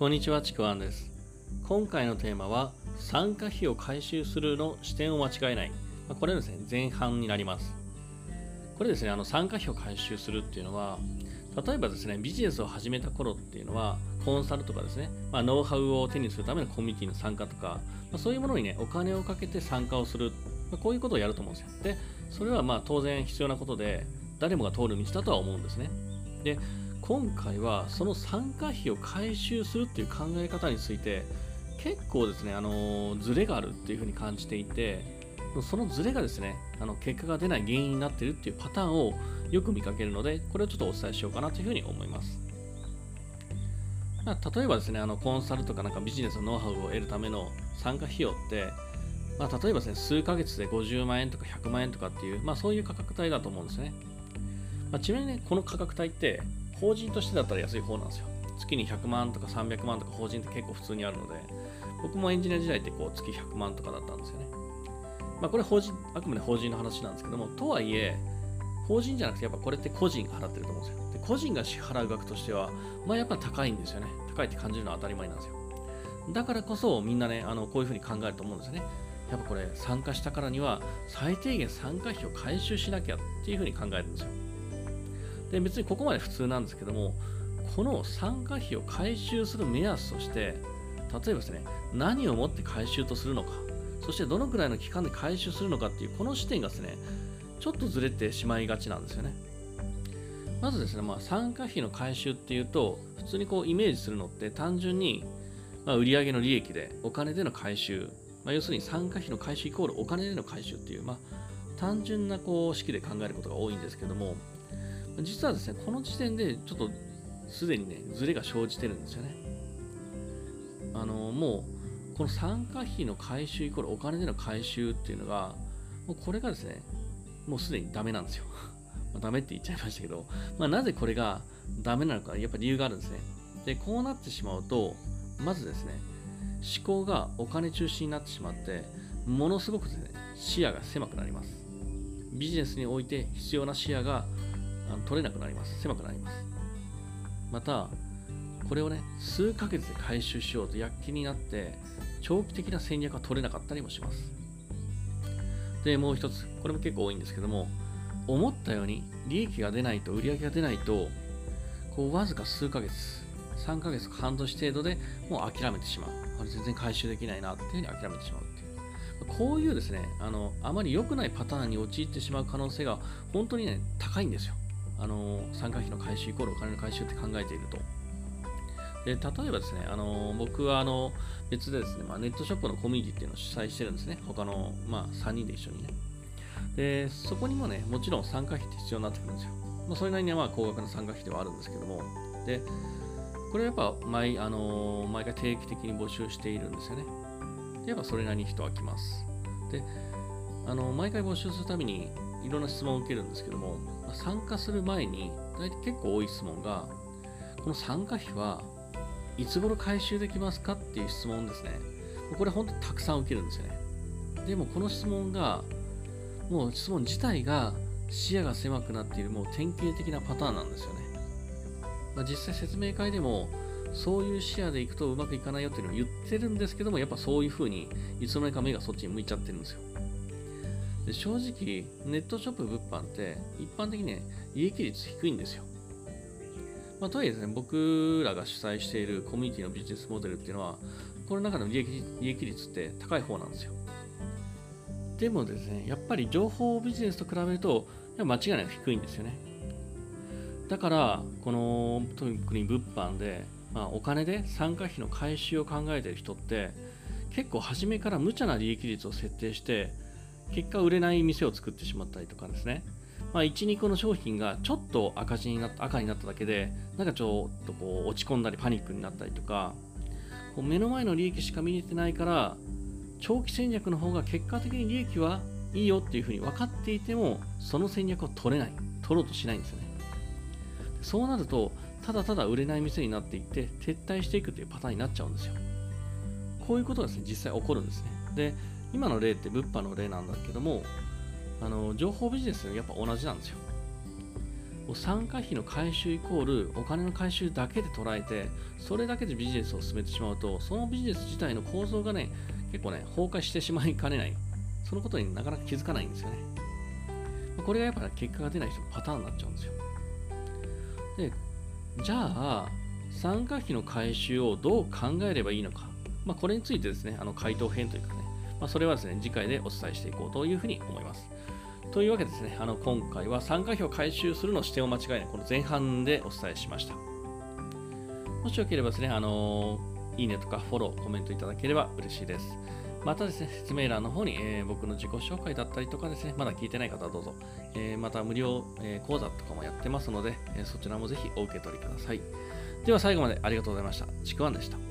こんにちは、ちくわんです。今回のテーマは、参加費を回収するの視点を間違えない。まこれはですね、前半になります。これですね、あの参加費を回収するっていうのは、例えばですね、ビジネスを始めた頃っていうのは、コンサルとかですね、まあ、ノウハウを手にするためのコミュニティの参加とか、まあ、そういうものにね、お金をかけて参加をする、まあ、こういうことをやると思うんですよ。で、それはまあ当然必要なことで、誰もが通る道だとは思うんですね。で、今回はその参加費を回収するっていう考え方について、結構ですね、あのズレがあるっていうふうに感じていて、そのズレがですね、あの結果が出ない原因になっているっていうパターンをよく見かけるので、これをちょっとお伝えしようかなというふうに思います。まあ、例えばですね、あのコンサルとかなんかビジネスのノウハウを得るための参加費用って、まあ、例えばですね、数ヶ月で50万円とか100万円とかっていう、まあ、そういう価格帯だと思うんですね。まあ、ちなみにね、この価格帯って、法人としてだったら安い方なんですよ。月に100万とか300万とか法人って結構普通にあるので、僕もエンジニア時代ってこう月100万とかだったんですよね。まあ、これ法人、あくまで法人の話なんですけども、とはいえ、法人じゃなくて、やっぱこれって個人が払ってると思うんですよ。で個人が支払う額としては、まあやっぱ高いんですよね。高いって感じるのは当たり前なんですよ。だからこそ、みんなね、あのこういうふうに考えると思うんですよね。やっぱこれ、参加したからには、最低限参加費を回収しなきゃっていうふうに考えるんですよ。で、別にここまで普通なんですけども、この参加費を回収する目安として、例えばですね、何をもって回収とするのか、そしてどのくらいの期間で回収するのかっていう、この視点がですね、ちょっとずれてしまいがちなんですよね。まずですね、まあ、参加費の回収っていうと、普通にこうイメージするのって単純に、まあ、売上の利益でお金での回収、まあ、要するに参加費の回収イコールお金での回収っていう、まあ、単純なこう式で考えることが多いんですけども、実はですね、この時点でちょっとすでにね、ズレが生じてるんですよね。あの、もう、この参加費の回収イコールお金での回収っていうのが、もうこれがですね、もうすでにダメなんですよ。まあ、ダメって言っちゃいましたけど、まあ、なぜこれがダメなのか、やっぱ理由があるんですね。で、こうなってしまうと、まずですね、思考がお金中心になってしまって、ものすごくですね、視野が狭くなります。ビジネスにおいて必要な視野があの取れなくなります。狭くなります。また、これをね、数ヶ月で回収しようと躍起になって、長期的な戦略が取れなかったりもします。で、もう一つ、これも結構多いんですけども、思ったように利益が出ないと、売り上げが出ないと、こう、わずか数ヶ月、3ヶ月か半年程度でもう諦めてしまう。あれ全然回収できないなっていうふうに諦めてしまうっていう。こういうですね、あの、あまり良くないパターンに陥ってしまう可能性が本当にね、高いんですよ。あの、参加費の回収イコールお金の回収って考えていると。で、例えばですね、あの、僕はあの、別でですね、まあ、ネットショップのコミュニティっていうのを主催してるんですね。他の、まあ、3人で一緒にね。で、そこにもね、もちろん参加費って必要になってくるんですよ。まあ、それなりにはまあ高額な参加費ではあるんですけども、で、これはやっぱ毎、あの毎回定期的に募集しているんですよね。で、やっぱそれなりに人は来ます。で、あの毎回募集するたびにいろんな質問を受けるんですけども、参加する前に、大体結構多い質問が、この参加費はいつ頃回収できますかっていう質問ですね。これ本当にたくさん受けるんですよね。でもこの質問が、もう質問自体が視野が狭くなっているもう典型的なパターンなんですよね。まあ、実際説明会でもそういう視野でいくとうまくいかないよっていうのを言ってるんですけども、やっぱそういう風にいつの間にか目がそっちに向いちゃってるんですよ。で正直、ネットショップ物販って一般的に、利益率低いんですよ。まあ、とはいえですね、僕らが主催しているコミュニティのビジネスモデルっていうのは、この中の利益利益率って高い方なんですよ。でもですね、やっぱり情報ビジネスと比べると、間違いなく低いんですよね。だから、この特に物販で、まあ、お金で参加費の回収を考えている人って、結構初めから無茶な利益率を設定して、結果売れない店を作ってしまったりとかですね。まあ、1、2個の商品がちょっと赤字になった赤になっただけで、なんかちょっとこう落ち込んだりパニックになったりとか、こう目の前の利益しか見れてないから、長期戦略の方が結果的に利益はいいよっていうふうに分かっていても、その戦略を取れない、取ろうとしないんですよね。そうなると、ただただ売れない店になっていって、撤退していくというパターンになっちゃうんですよ。こういうことがですね、実際起こるんですね。で、今の例って物販の例なんだけども、あの情報ビジネスやっぱ同じなんですよ。参加費の回収イコールお金の回収だけで捉えてそれだけでビジネスを進めてしまうとそのビジネス自体の構造がね結構ね崩壊してしまいかねない。そのことになかなか気づかないんですよね。これがやっぱり結果が出ない人のパターンになっちゃうんですよ。でじゃあ参加費の回収をどう考えればいいのか、まあ、これについてですねあの回答編というかね、まあ、それはですね次回でお伝えしていこうというふうに思いますというわけですね、あの今回は参加費を回収するの視点を間違いない、この前半でお伝えしました。もしよければですね、あのいいねとかフォロー、コメントいただければ嬉しいです。またですね、説明欄の方に、えー、僕の自己紹介だったりとかですね、まだ聞いてない方はどうぞ、えー、また無料、えー、講座とかもやってますので、えそちらもぜひお受け取りください。では最後までありがとうございました。ちくわんでした。